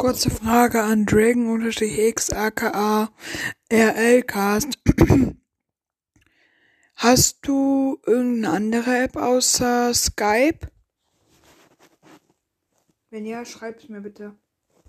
Kurze Frage an Dragon-X aka RLcast. Hast du irgendeine andere App außer Skype? Wenn ja, schreib's mir bitte.